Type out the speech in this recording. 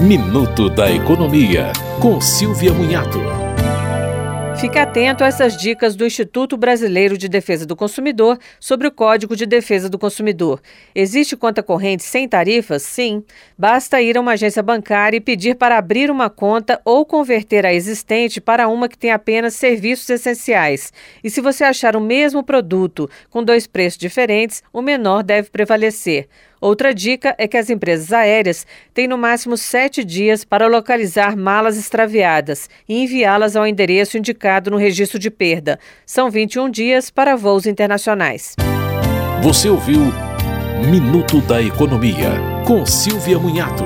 Minuto da Economia, com Silvia Munhato. Fique atento a essas dicas do Instituto Brasileiro de Defesa do Consumidor sobre o Código de Defesa do Consumidor. Existe conta corrente sem tarifas? Sim. Basta ir a uma agência bancária e pedir para abrir uma conta ou converter a existente para uma que tem apenas serviços essenciais. E se você achar o mesmo produto com dois preços diferentes, o menor deve prevalecer. Outra dica é que as empresas aéreas têm no máximo sete dias para localizar malas extraviadas e enviá-las ao endereço indicado no registro de perda. São 21 dias para voos internacionais. Você ouviu Minuto da Economia, com Silvia Munhato.